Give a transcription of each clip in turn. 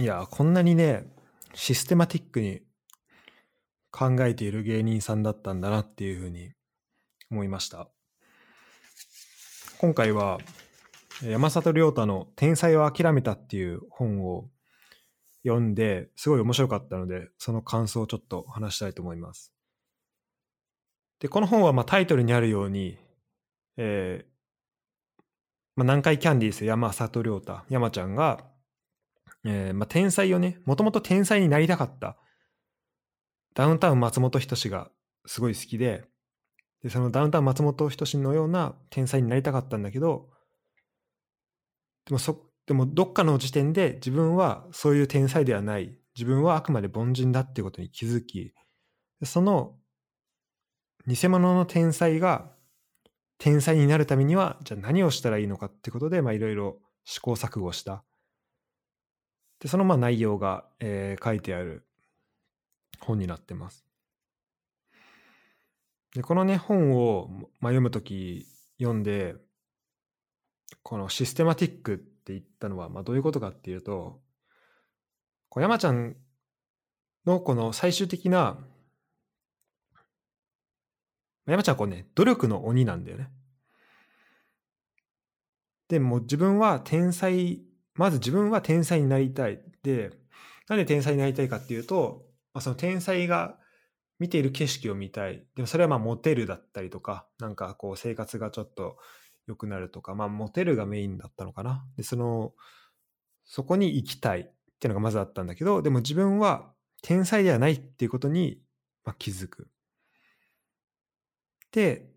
いや、こんなにね、システマティックに考えている芸人さんだったんだなっていうふうに思いました。今回は山里亮太の「天才を諦めた」っていう本を読んですごい面白かったのでその感想をちょっと話したいと思います。でこの本はまあタイトルにあるように、えーまあ、南海キャンディーズ山里亮太山ちゃんが、えーまあ、天才をねもともと天才になりたかった。ダウンタウン松本人志がすごい好きででそのダウンタウン松本人志のような天才になりたかったんだけどでもそでもどっかの時点で自分はそういう天才ではない。自分はあくまで凡人だっていうことに気づきその偽物の天才が天才になるためにはじゃあ何をしたらいいのかってことでまあいろいろ試行錯誤した。でそのまあ内容が、えー、書いてある本になってますでこのね本を、まあ、読む時読んでこのシステマティックって言ったのは、まあ、どういうことかっていうと、こう山ちゃんのこの最終的な、山ちゃんはこうね、努力の鬼なんだよね。でも自分は天才、まず自分は天才になりたい。で、なんで天才になりたいかっていうと、まあ、その天才が見ている景色を見たい。でもそれはまあモテるだったりとか、なんかこう生活がちょっと良くなるとか、まあ、モテるがメインだったのかな。で、その、そこに行きたいっていうのがまずあったんだけど、でも自分は天才ではないっていうことに、ま、気づく。で、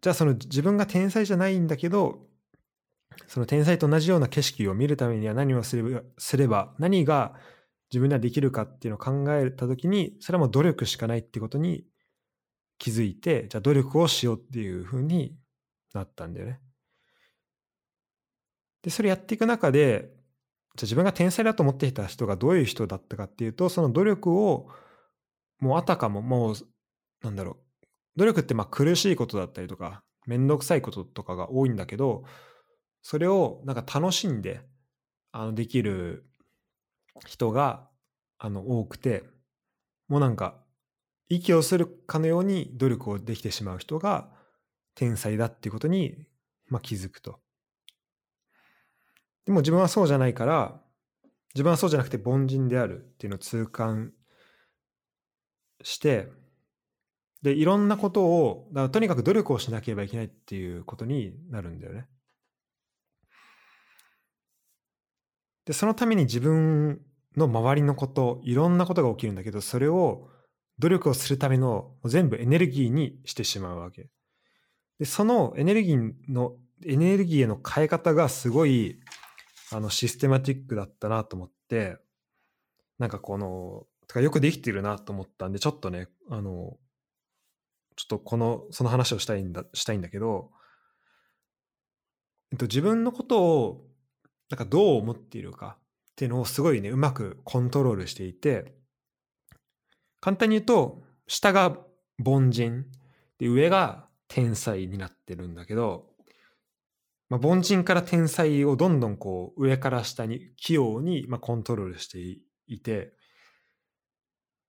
じゃあその自分が天才じゃないんだけど、その天才と同じような景色を見るためには何をすれば、すれば何が自分にはできるかっていうのを考えた時に、それはもう努力しかないってことに気づいて、じゃあ努力をしようっていうふうになったんだよね。で、それやっていく中で、じゃあ自分が天才だと思っていた人がどういう人だったかっていうと、その努力をもうあたかももう、なんだろう、努力ってまあ苦しいことだったりとか、めんどくさいこととかが多いんだけど、それをなんか楽しんであのできる人があの多くて、もうなんか息をするかのように努力をできてしまう人が天才だっていうことに、まあ、気づくと。でも自分はそうじゃないから、自分はそうじゃなくて凡人であるっていうのを痛感して、で、いろんなことを、だからとにかく努力をしなければいけないっていうことになるんだよね。で、そのために自分の周りのこと、いろんなことが起きるんだけど、それを努力をするための全部エネルギーにしてしまうわけ。で、そのエネルギーの、エネルギーへの変え方がすごい、あの、システマティックだったなと思って、なんかこの、とかよくできてるなと思ったんで、ちょっとね、あの、ちょっとこの、その話をしたいんだ、したいんだけど、えっと、自分のことを、なんかどう思っているかっていうのをすごいね、うまくコントロールしていて、簡単に言うと、下が凡人、で、上が天才になってるんだけど、まあ、凡人から天才をどんどんこう上から下に器用にまあコントロールしていて、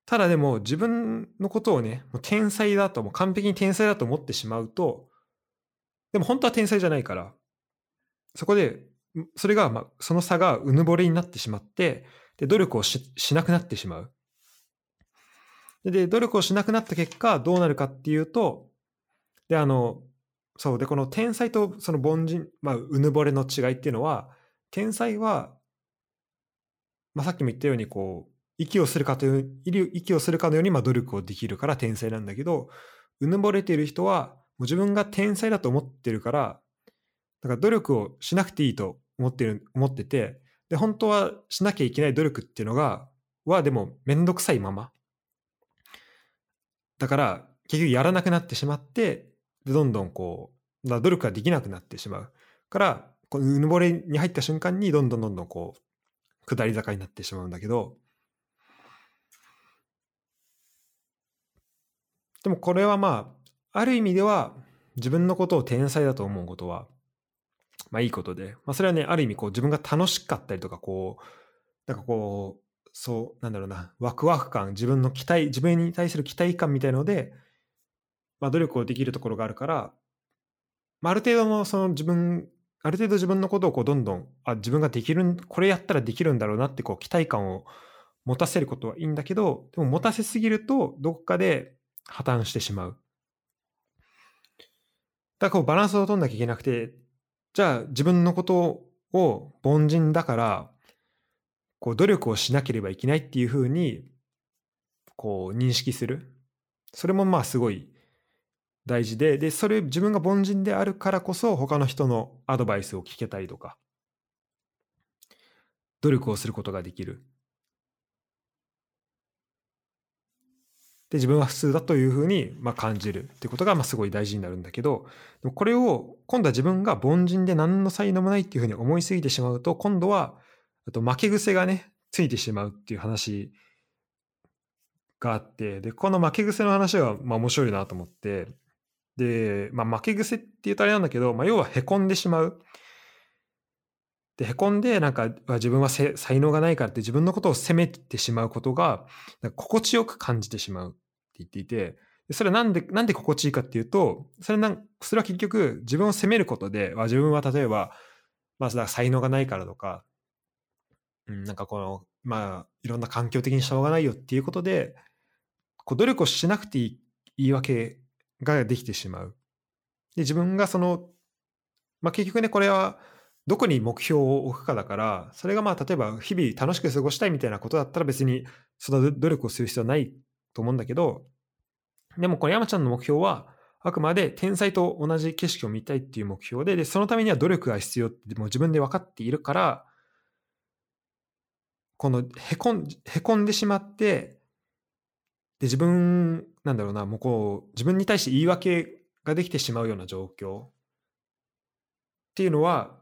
ただでも自分のことをね、もう天才だと、もう完璧に天才だと思ってしまうと、でも本当は天才じゃないから、そこで、それが、まあ、その差がうぬぼれになってしまって、で、努力をしなくなってしまう。で、努力をしなくなった結果、どうなるかっていうと、で、あの、そう、で、この天才とその凡人、まあ、うぬぼれの違いっていうのは、天才は、まあ、さっきも言ったように、こう、息をするかという、息をするかのように、まあ、努力をできるから天才なんだけど、うぬぼれている人は、もう自分が天才だと思ってるから、だから努力をしなくていいと思ってる、思ってて、で、本当はしなきゃいけない努力っていうのが、はでもめんどくさいまま、だから結局やらなくなってしまってどんどんこう努力ができなくなってしまう。からこのうぬぼれに入った瞬間にどんどんどんどんこう下り坂になってしまうんだけど。でもこれはまあある意味では自分のことを天才だと思うことはまあいいことで、まあそれはね、ある意味こう自分が楽しかったりとか、こう、なんかこう、そう、なんだろうな、ワクワク感、自分の期待、自分に対する期待感みたいので、まあ努力をできるところがあるから、まあある程度のその自分、ある程度自分のことをこうどんどん、あ、自分ができる、これやったらできるんだろうなってこう期待感を持たせることはいいんだけど、でも持たせすぎるとどこかで破綻してしまう。だからこうバランスを取んなきゃいけなくて、じゃあ自分のことを凡人だから、こう努力をしなければいけないっていうふうに、こう認識する。それもまあすごい大事で、で、それ自分が凡人であるからこそ他の人のアドバイスを聞けたりとか、努力をすることができる。で自分は普通だというふうにまあ感じるってことがまあすごい大事になるんだけどでもこれを今度は自分が凡人で何の才能もないっていうふうに思いすぎてしまうと今度はと負け癖がねついてしまうっていう話があってでこの負け癖の話はまあ面白いなと思ってで、まあ、負け癖って言うとあれなんだけど、まあ、要はへこんでしまう。でへこんでなんか自分は才能がないからって自分のことを責めてしまうことが心地よく感じてしまうって言っていてそれはなんでなんで心地いいかっていうとそれなんそれは結局自分を責めることで自分は例えば、まあ、才能がないからとか、うん、なんかこのまあいろんな環境的にしょうがないよっていうことでこう努力をしなくていい言い訳ができてしまう。で自分がその、まあ、結局ねこれはどこに目標を置くかだから、それがまあ例えば日々楽しく過ごしたいみたいなことだったら別にその努力をする必要はないと思うんだけど、でもこの山ちゃんの目標はあくまで天才と同じ景色を見たいっていう目標で、でそのためには努力が必要ってもう自分で分かっているから、このへこんへこんでしまって、で自分なんだろうな、もうこう自分に対して言い訳ができてしまうような状況っていうのは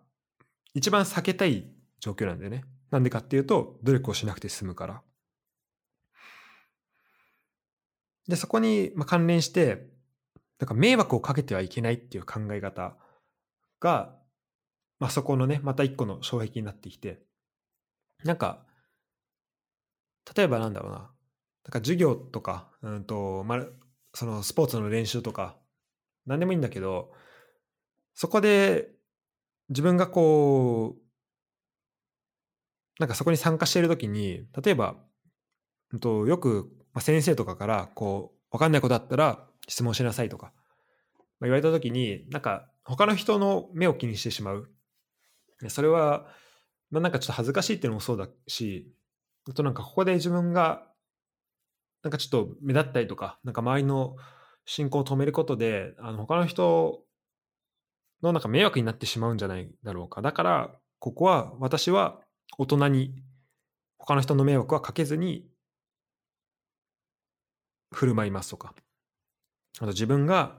一番避けたい状況なんだよね。なんでかっていうと、努力をしなくて済むから。で、そこに関連して、なんか迷惑をかけてはいけないっていう考え方が、まあ、そこのね、また一個の障壁になってきて、なんか、例えばなんだろうな、なんか授業とか、うんと、まあ、そのスポーツの練習とか、何でもいいんだけど、そこで自分がこう、なんかそこに参加しているときに、例えば、とよく先生とかから、こう、わかんないことあったら質問しなさいとか、まあ、言われたときに、なんか他の人の目を気にしてしまう。それは、まあ、なんかちょっと恥ずかしいっていうのもそうだし、あとなんかここで自分が、なんかちょっと目立ったりとか、なんか周りの進行を止めることで、あの他の人のなんか迷惑になってしまうんじゃないだろうか。だから、ここは私は大人に他の人の迷惑はかけずに振る舞いますとか。あと自分が、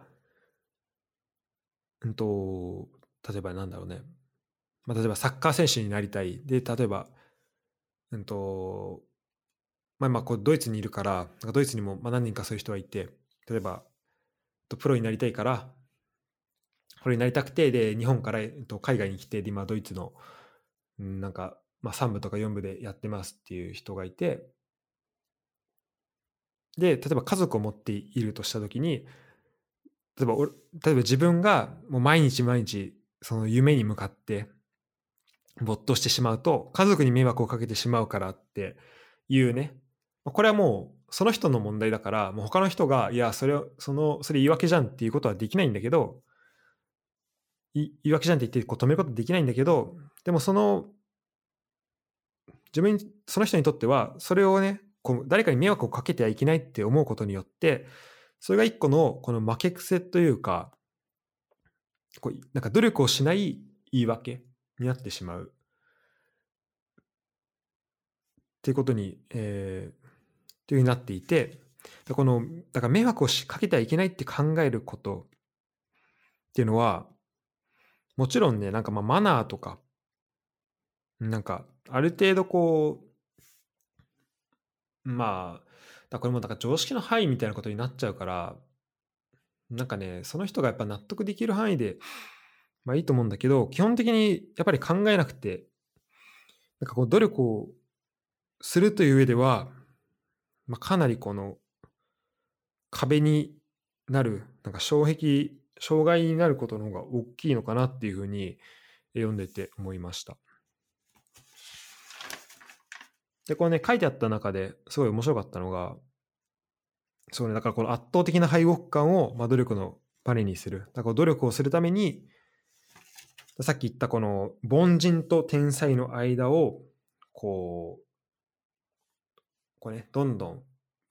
うんと、例えばなんだろうね。まあ、例えばサッカー選手になりたい。で、例えば、うんと、まあ、まあこうドイツにいるから、ドイツにもまあ何人かそういう人がいて、例えば、プロになりたいから、これになりたくて、で、日本から、えっと、海外に来て、で、今、ドイツの、んなんか、まあ、3部とか4部でやってますっていう人がいて、で、例えば家族を持っているとしたときに、例えば、例えば自分がもう毎日毎日、その夢に向かって、没頭してしまうと、家族に迷惑をかけてしまうからっていうね、これはもう、その人の問題だから、もう他の人が、いや、それ、その、それ言い訳じゃんっていうことはできないんだけど、言い訳じゃんって言ってこう止めることできないんだけど、でもその、自分、その人にとっては、それをね、こう誰かに迷惑をかけてはいけないって思うことによって、それが一個のこの負け癖というか、こうなんか努力をしない言い訳になってしまう。っていうことに、えー、というふうになっていて、この、だから迷惑をしかけてはいけないって考えることっていうのは、もちろんね、なんかまあマナーとか、なんかある程度こう、まあ、だこれもだか常識の範囲みたいなことになっちゃうから、なんかね、その人がやっぱ納得できる範囲でまあいいと思うんだけど、基本的にやっぱり考えなくて、なんかこう努力をするという上では、まあ、かなりこの壁になる、なんか障壁、障害になることの方が大きいのかなっていうふうに読んでて思いました。で、これね、書いてあった中ですごい面白かったのが、そうね、だからこの圧倒的な敗北感を、まあ、努力のバネにする。だから努力をするために、さっき言ったこの凡人と天才の間を、こう、こうね、どんどん、ま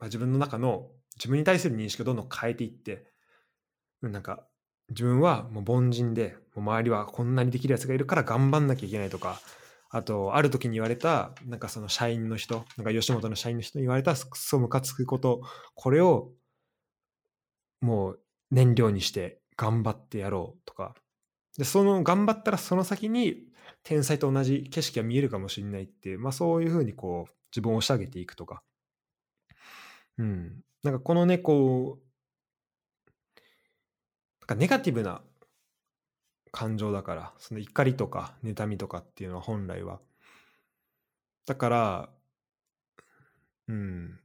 あ、自分の中の自分に対する認識をどんどん変えていって、なんか自分はもう凡人で、もう周りはこんなにできるやつがいるから頑張んなきゃいけないとか、あと、ある時に言われた、なんかその社員の人、なんか吉本の社員の人に言われたくそムカつくこと、これをもう燃料にして頑張ってやろうとか、で、その頑張ったらその先に天才と同じ景色が見えるかもしれないっていう、まあそういうふうにこう自分を押し上げていくとか。うん。なんかこのね、こう、かネガティブな感情だから、その怒りとか妬みとかっていうのは本来は。だから、うん。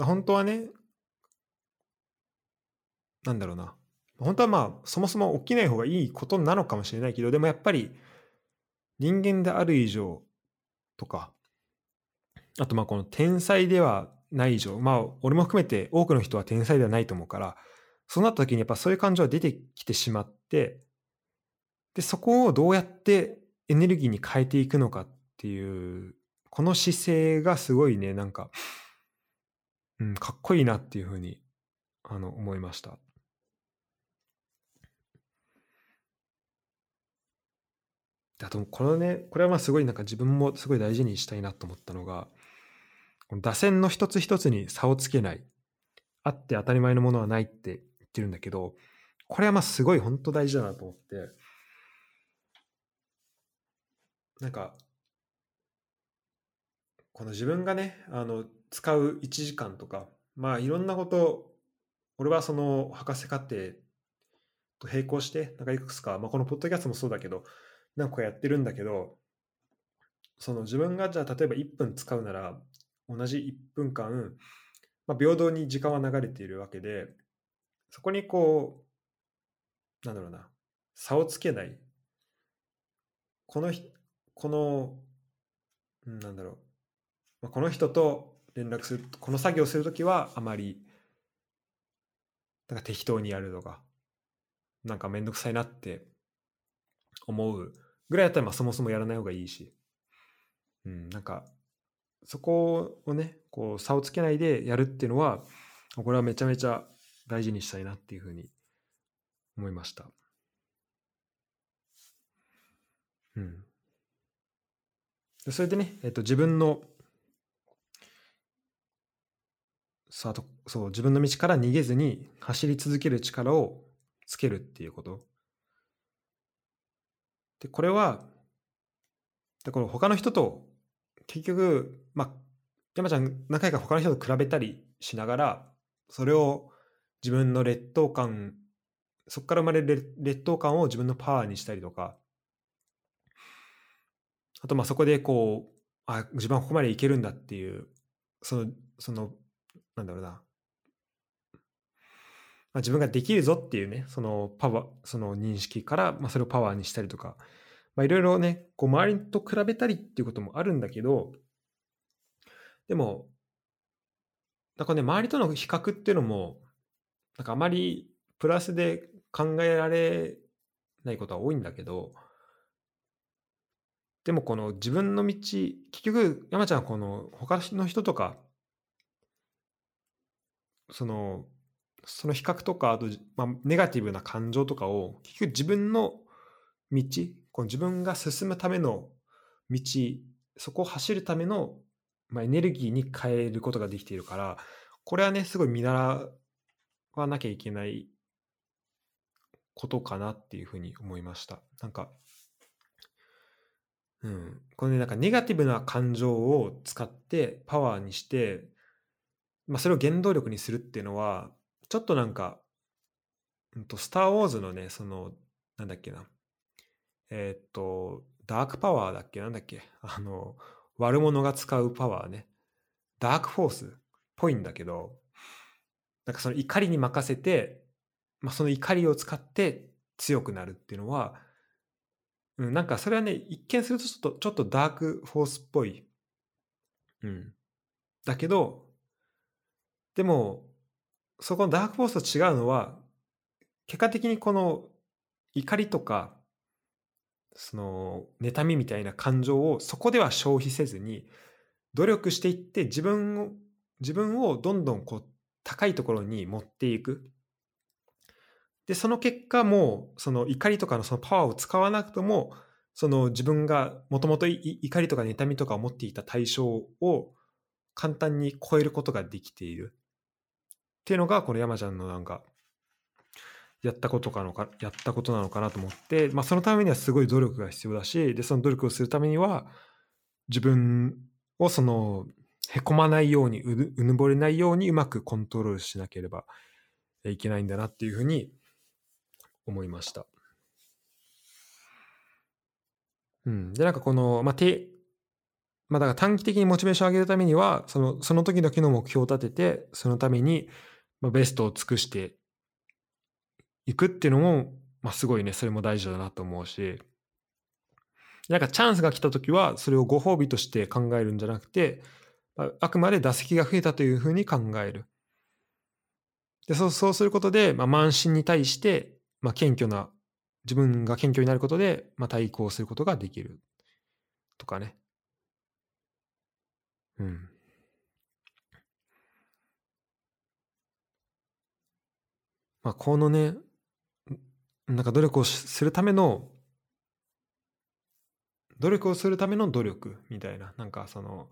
本当はね、なんだろうな。本当はまあ、そもそも起きない方がいいことなのかもしれないけど、でもやっぱり人間である以上とか、あとまあこの天才ではない以上、まあ俺も含めて多くの人は天才ではないと思うから、そうなった時にやっぱそういう感情が出てきてしまって、で、そこをどうやってエネルギーに変えていくのかっていう、この姿勢がすごいね、なんか、うん、かっこいいなっていうふうに、あの、思いました。あと、このね、これはまあすごいなんか自分もすごい大事にしたいなと思ったのが、この打線の一つ一つに差をつけない。あって当たり前のものはないってってるんだけど、これはまあすごい本当大事だなと思って、なんか、この自分がね、あの、使う1時間とか、まあいろんなこと、俺はその博士課程と並行して、なんかいくつか、まあこのポッドキャストもそうだけど、なんかやってるんだけど、その自分がじゃあ例えば1分使うなら、同じ1分間、まあ、平等に時間は流れているわけで、そこにこう、なんだろうな、差をつけない。このこの、なんだろう、この人と連絡する、この作業するときはあまり、なんか適当にやるとか、なんかめんどくさいなって思うぐらいだったらまあそもそもやらない方がいいし、うん、なんかそこをね、こう差をつけないでやるっていうのは、これはめちゃめちゃ大事にしたいなっていうふうに思いました。うん。それでね、えっと、自分の、さあとそう自分の道から逃げずに走り続ける力をつけるっていうこと。で、これは、でこの他の人と結局、まあ、山ちゃん何回か他の人と比べたりしながら、それを自分の劣等感、そこから生まれる劣等感を自分のパワーにしたりとか、あとまあそこでこう、あ、自分はここまでいけるんだっていう、その、その、なんだろうな、まあ、自分ができるぞっていうね、そのパワー、その認識から、まあ、それをパワーにしたりとか、いろいろね、こう周りと比べたりっていうこともあるんだけど、でも、なんかね、周りとの比較っていうのも、なんかあまりプラスで考えられないことは多いんだけど、でもこの自分の道、結局山ちゃんこの他の人とか、その、その比較とか、あと、まあ、ネガティブな感情とかを、結局自分の道、この自分が進むための道、そこを走るための、まあ、エネルギーに変えることができているから、これはね、すごい見習わなきゃいけないことかなっていうふうに思いました。なんか、うん、このねなんかネガティブな感情を使ってパワーにして、まあ、それを原動力にするっていうのはちょっとなんか、うんと、スター・ウォーズのねそのなんだっけなえー、っと、ダークパワーだっけなんだっけあの、悪者が使うパワーね。ダークフォースっぽいんだけど、なんかその怒りに任せて、まあ、その怒りを使って強くなるっていうのは、うん、なんかそれはね、一見するとちょっとちょっとダークフォースっぽい。うん。だけど、でも、そこのダークフォースと違うのは、結果的にこの怒りとか、その妬みみたいな感情をそこでは消費せずに努力していって自分を自分をどんどんこう高いところに持っていく。でその結果もその怒りとかのそのパワーを使わなくてもその自分がもともと怒りとか妬みとかを持っていた対象を簡単に超えることができている。っていうのがこの山ちゃんのなんかやったことかのかやったことなのかなと思って、まあ、そのためにはすごい努力が必要だしでその努力をするためには自分をそのへこまないようにうぬぼれないようにうまくコントロールしなければいけないんだなっていうふうに思いました。うん、でなんかこの、まあてまあ、だから短期的にモチベーションを上げるためにはそのその時々の目標を立ててそのために、まあ、ベストを尽くしていくっていうのも、まあ、すごいねそれも大事だなと思うしなんかチャンスが来た時はそれをご褒美として考えるんじゃなくてあくまで打席が増えたというふうに考える。でそうそうすることで、まあ、慢心に対して、まあ、謙虚な自分が謙虚になることで、まあ、対抗することができるとかね。うん。まあ、このね、なんか努力をするための、努力をするための努力みたいな、なんかその、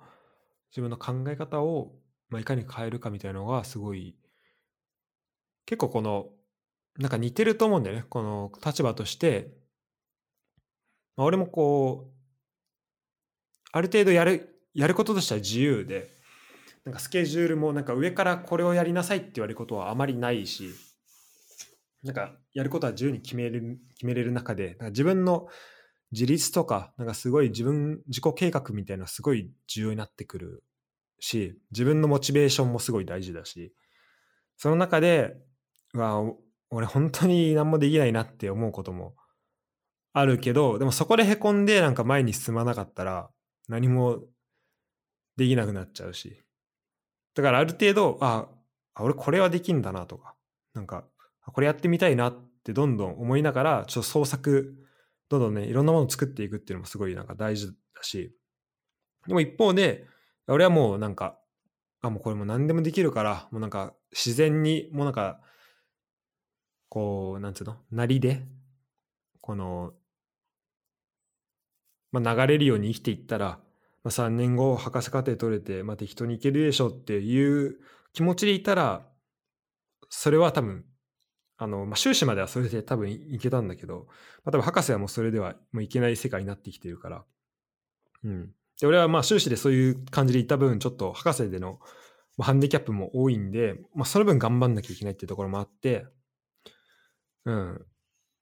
自分の考え方を、まあ、いかに変えるかみたいなのがすごい、結構この、なんか似てると思うんだよね。この立場として、まあ、俺もこう、ある程度やる、やることとしては自由で、なんかスケジュールもなんか上からこれをやりなさいって言われることはあまりないし、なんかやることは自由に決める、決めれる中で、自分の自立とか、なんかすごい自分、自己計画みたいなすごい重要になってくるし、自分のモチベーションもすごい大事だし、その中で、わ俺本当に何もできないなって思うこともあるけど、でもそこでへこんでなんか前に進まなかったら何もできなくなっちゃうし。だからある程度、あ、俺これはできんだなとか、なんかこれやってみたいなってどんどん思いながら、ちょっと創作、どんどんね、いろんなものを作っていくっていうのもすごいなんか大事だし、でも一方で、俺はもうなんか、あ、もうこれも何でもできるから、もうなんか自然に、もうなんか、こう、なんつうの、なりで、この、まあ、流れるように生きていったら、まあ、3年後博士課程取れて、まあ、適当にいけるでしょっていう気持ちでいたら、それは多分あの、まあ、修士まではそれで多分いけたんだけど、まあ、多分博士はもうそれではもういけない世界になってきてるから。うん。で、俺はまあ修士でそういう感じでいった分、ちょっと博士でのハンディキャップも多いんで、まあ、その分頑張んなきゃいけないっていうところもあって、うん。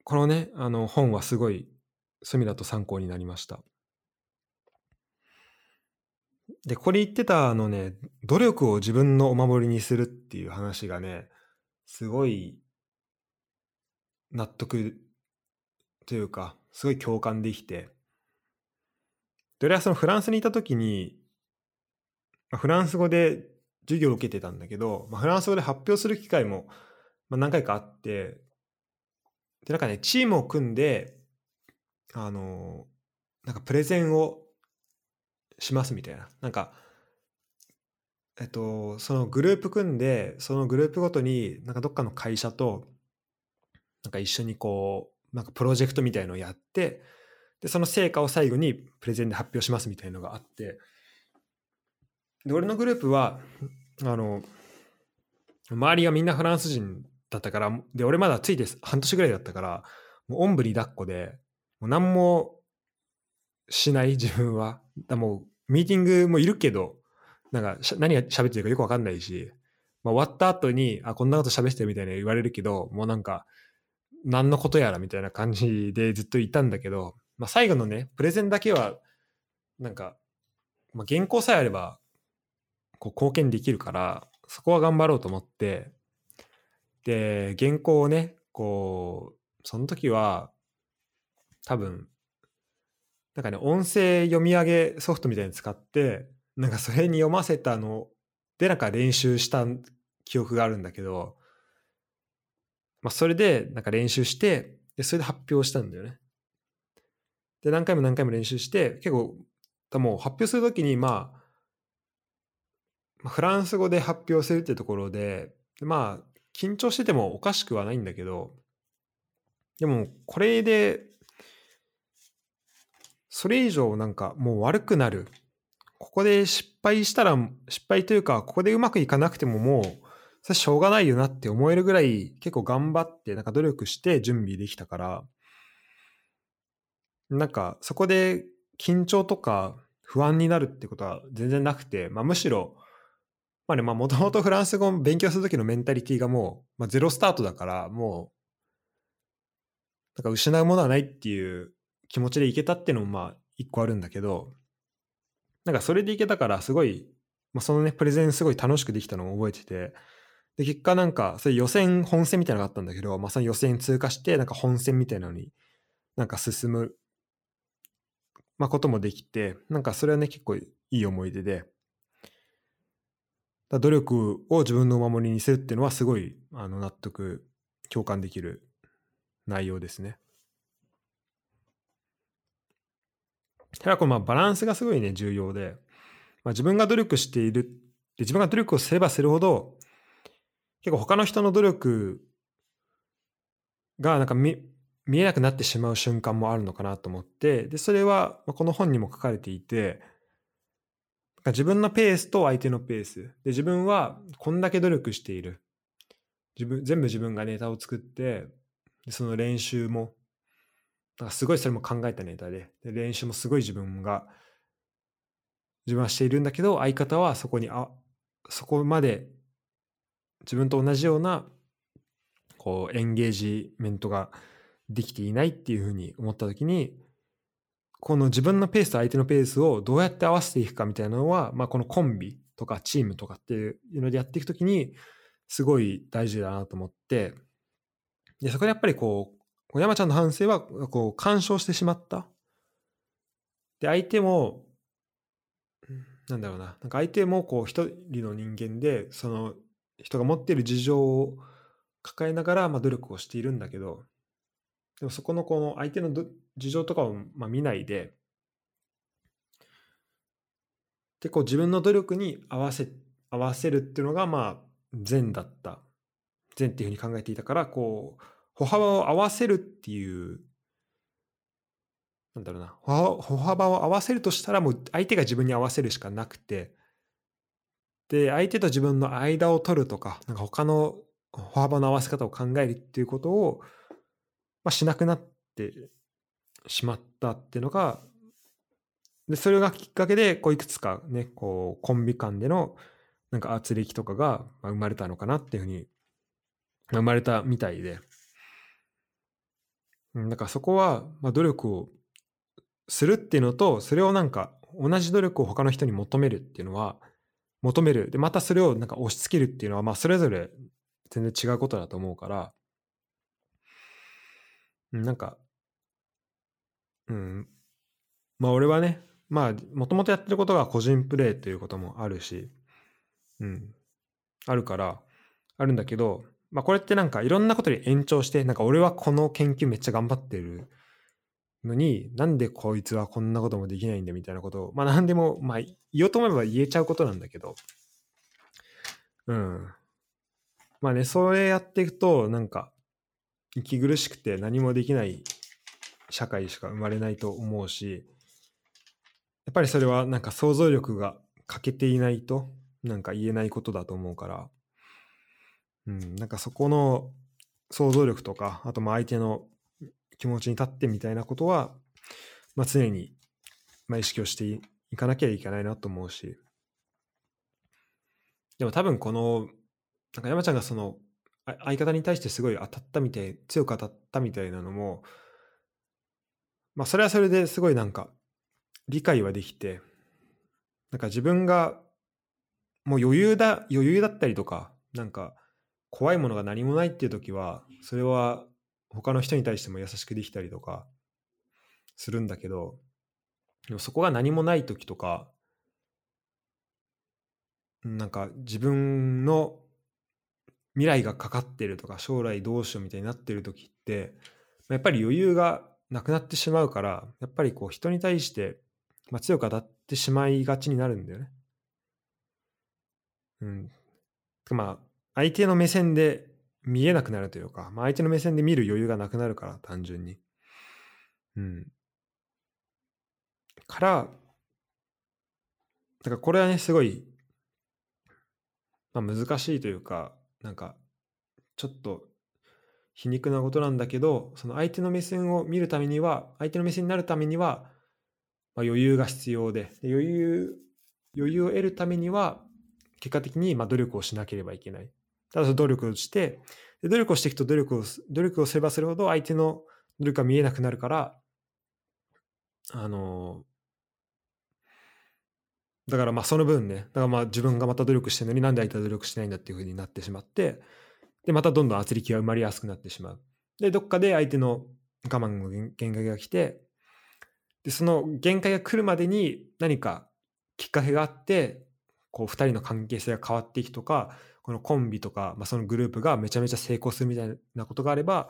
このね、あの本はすごい、そういう意味だと参考になりました。で、これ言ってたあのね、努力を自分のお守りにするっていう話がね、すごい納得というか、すごい共感できて、で、俺はそのフランスにいた時に、フランス語で授業を受けてたんだけど、まあ、フランス語で発表する機会も、まあ、何回かあって、で、なんかね、チームを組んで、あの、なんかプレゼンをしますみたいな。なんか、えっと、そのグループ組んで、そのグループごとに、なんかどっかの会社と、なんか一緒にこう、なんかプロジェクトみたいのをやって、で、その成果を最後にプレゼンで発表しますみたいのがあって、で、俺のグループは、あの、周りがみんなフランス人だったから、で、俺まだついて半年ぐらいだったから、もうおんぶに抱っこで、もう何もしない 自分は。だもう、ミーティングもいるけど、なんか何が喋ってるかよくわかんないし、まあ、終わった後に、あ、こんなこと喋ってるみたいな言われるけど、もうなんか、何のことやらみたいな感じでずっといたんだけど、まあ、最後のね、プレゼンだけは、なんか、まあ、原稿さえあれば、こう貢献できるから、そこは頑張ろうと思って、で、原稿をね、こう、その時は、多分、なんかね、音声読み上げソフトみたいに使って、なんかそれに読ませたので、なんか練習した記憶があるんだけど、まあ、それでなんか練習して、で、それで発表したんだよね。で、何回も何回も練習して、結構、もう発表するときに、まあ、フランス語で発表するってところで、まあ、緊張しててもおかしくはないんだけど、でも、これで、それ以上なんかもう悪くなる。ここで失敗したら、失敗というか、ここでうまくいかなくてももう、それしょうがないよなって思えるぐらい結構頑張って、なんか努力して準備できたから、なんかそこで緊張とか不安になるってことは全然なくて、まあ、むしろ、まあね、まあもともとフランス語を勉強するときのメンタリティがもう、まあ、ゼロスタートだから、もう、なんか失うものはないっていう気持ちでいけたっていうのもまあ一個あるんだけど、なんかそれでいけたからすごい、まあ、そのね、プレゼンすごい楽しくできたのを覚えてて、で、結果なんか、そういう予選、本戦みたいなのがあったんだけど、まあその予選通過して、なんか本戦みたいなのになんか進むまあ、こともできて、なんかそれはね、結構いい思い出で、努力を自分のお守りにするっていうのはすごいあの納得、共感できる内容ですね。ただこのまあバランスがすごいね、重要で、まあ、自分が努力している、で自分が努力をすればするほど、結構他の人の努力がなんか見えなくなってしまう瞬間もあるのかなと思って、で、それはこの本にも書かれていて、自分のペースと相手のペース。で、自分はこんだけ努力している。自分、全部自分がネタを作って、でその練習も、なんかすごいそれも考えたネタでで、練習もすごい自分が、自分はしているんだけど、相方はそこに、あ、そこまで自分と同じような、こう、エンゲージメントができていないっていうふうに思った時にこの自分のペースと相手のペースをどうやって合わせていくかみたいなのは、まあ、このコンビとかチームとかっていうのでやっていく時にすごい大事だなと思ってでそこでやっぱりこう山ちゃんの反省はこう干渉してしまった。で相手もなんだろうな。なんか相手もこう一人の人間でその人が持っている事情を抱えながらまあ努力をしているんだけどでもそこのこの相手の事情とかをまあ見ないで、で、こう自分の努力に合わせ、合わせるっていうのがまあ善だった。善っていうふうに考えていたから、こう、歩幅を合わせるっていう、なんだろうな、歩幅を合わせるとしたらもう相手が自分に合わせるしかなくて、で、相手と自分の間を取るとか、なんか他の歩幅の合わせ方を考えるっていうことを、まあ、しなくなってしまったっていうのが、でそれがきっかけで、こういくつかね、こう、コンビ間での、なんか圧力とかが生まれたのかなっていうふうに、生まれたみたいで、だからそこは、ま、努力をするっていうのと、それをなんか、同じ努力を他の人に求めるっていうのは、求める。で、またそれをなんか押し付けるっていうのは、まあ、それぞれ全然違うことだと思うから、なんか、うん。まあ俺はね、まあもともとやってることが個人プレイということもあるし、うん。あるから、あるんだけど、まあこれってなんかいろんなことに延長して、なんか俺はこの研究めっちゃ頑張ってるのに、なんでこいつはこんなこともできないんだみたいなことを、まあ何でも、まあ言おうと思えば言えちゃうことなんだけど、うん。まあね、それやっていくと、なんか、息苦しくて何もできない社会しか生まれないと思うしやっぱりそれはなんか想像力が欠けていないとなんか言えないことだと思うから、うん、なんかそこの想像力とかあとまあ相手の気持ちに立ってみたいなことは、まあ、常にまあ意識をしていかなきゃいけないなと思うし。でも多分このなんか山ちゃんがその相方に対してすごい当たったみたい、強く当たったみたいなのも、まあそれはそれですごいなんか理解はできて、なんか自分がもう余裕だ、余裕だったりとか、なんか怖いものが何もないっていう時は、それは他の人に対しても優しくできたりとかするんだけど、でもそこが何もない時とか、なんか自分の未来がかかってるとか将来どうしようみたいになってる時ってやっぱり余裕がなくなってしまうからやっぱりこう人に対して、強く当たってしまいがちになるんだよね。うん。まあ、相手の目線で見えなくなるというか、まあ、相手の目線で見る余裕がなくなるから、単純に。うん。から、だからこれはね、すごい、まあ、難しいというか、なんか、ちょっと皮肉なことなんだけど、その相手の目線を見るためには、相手の目線になるためには、まあ、余裕が必要でで余裕余裕を得るためには結果的にまあ努力をしなければいけないただ努力をしてで努力をしていくと努力を努力をすればするほど相手の努力が見えなくなるからあのだからまあその分ねだからまあ自分がまた努力してるのになんで相手は努力してないんだっていうふうになってしまってでまたどんどん圧力が生まれやすくなってしまう。でどっかで相手の我慢の限界が来てでその限界が来るまでに何かきっかけがあってこう2人の関係性が変わっていくとかこのコンビとか、まあ、そのグループがめちゃめちゃ成功するみたいなことがあれば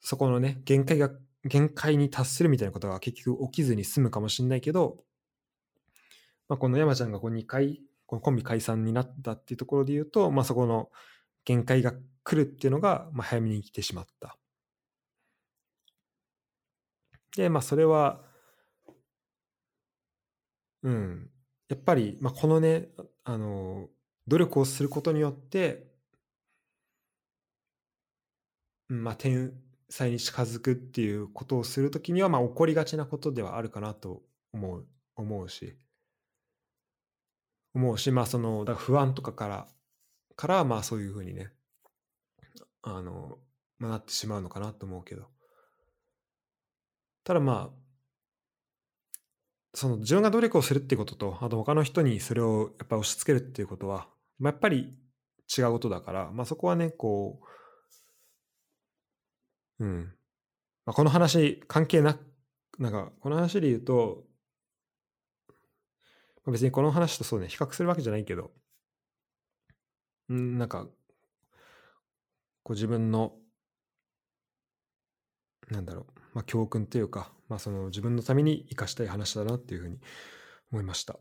そこのね限界が限界に達するみたいなことが結局起きずに済むかもしれないけど、まあ、この山ちゃんがこう2回このコンビ解散になったっていうところで言うと、まあ、そこの限界が来るっていうのが、まあ、早めに来てしまった。で、まあ、それは、うん。やっぱり、まあ、このね、あの、努力をすることによって、まあ、天才に近づくっていうことをするときには、まあ、起こりがちなことではあるかなと思う、思うし、思うし、まあ、その、だ不安とかから、から、まあ、そういうふうにね、あの、まあ、なってしまうのかなと思うけど。ただまあ、その自分が努力をするっていうことと、あと他の人にそれをやっぱ押し付けるっていうことは、まあ、やっぱり違うことだから、まあ、そこはね、こう、うん。まあ、この話関係なく、なんか、この話で言うと、まあ、別にこの話とそうね、比較するわけじゃないけど、うん、なんか、こう自分の、なんだろう、まあ、教訓というか、まあ、その自分のために生かしたい話だなっていうふうに思いました。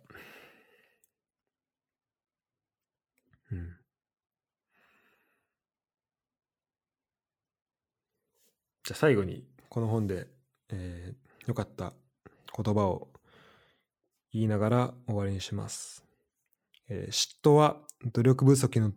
じゃあ最後にこの本で、えー、よかった言葉を言いながら終わりにします。えー、嫉妬は努力不足の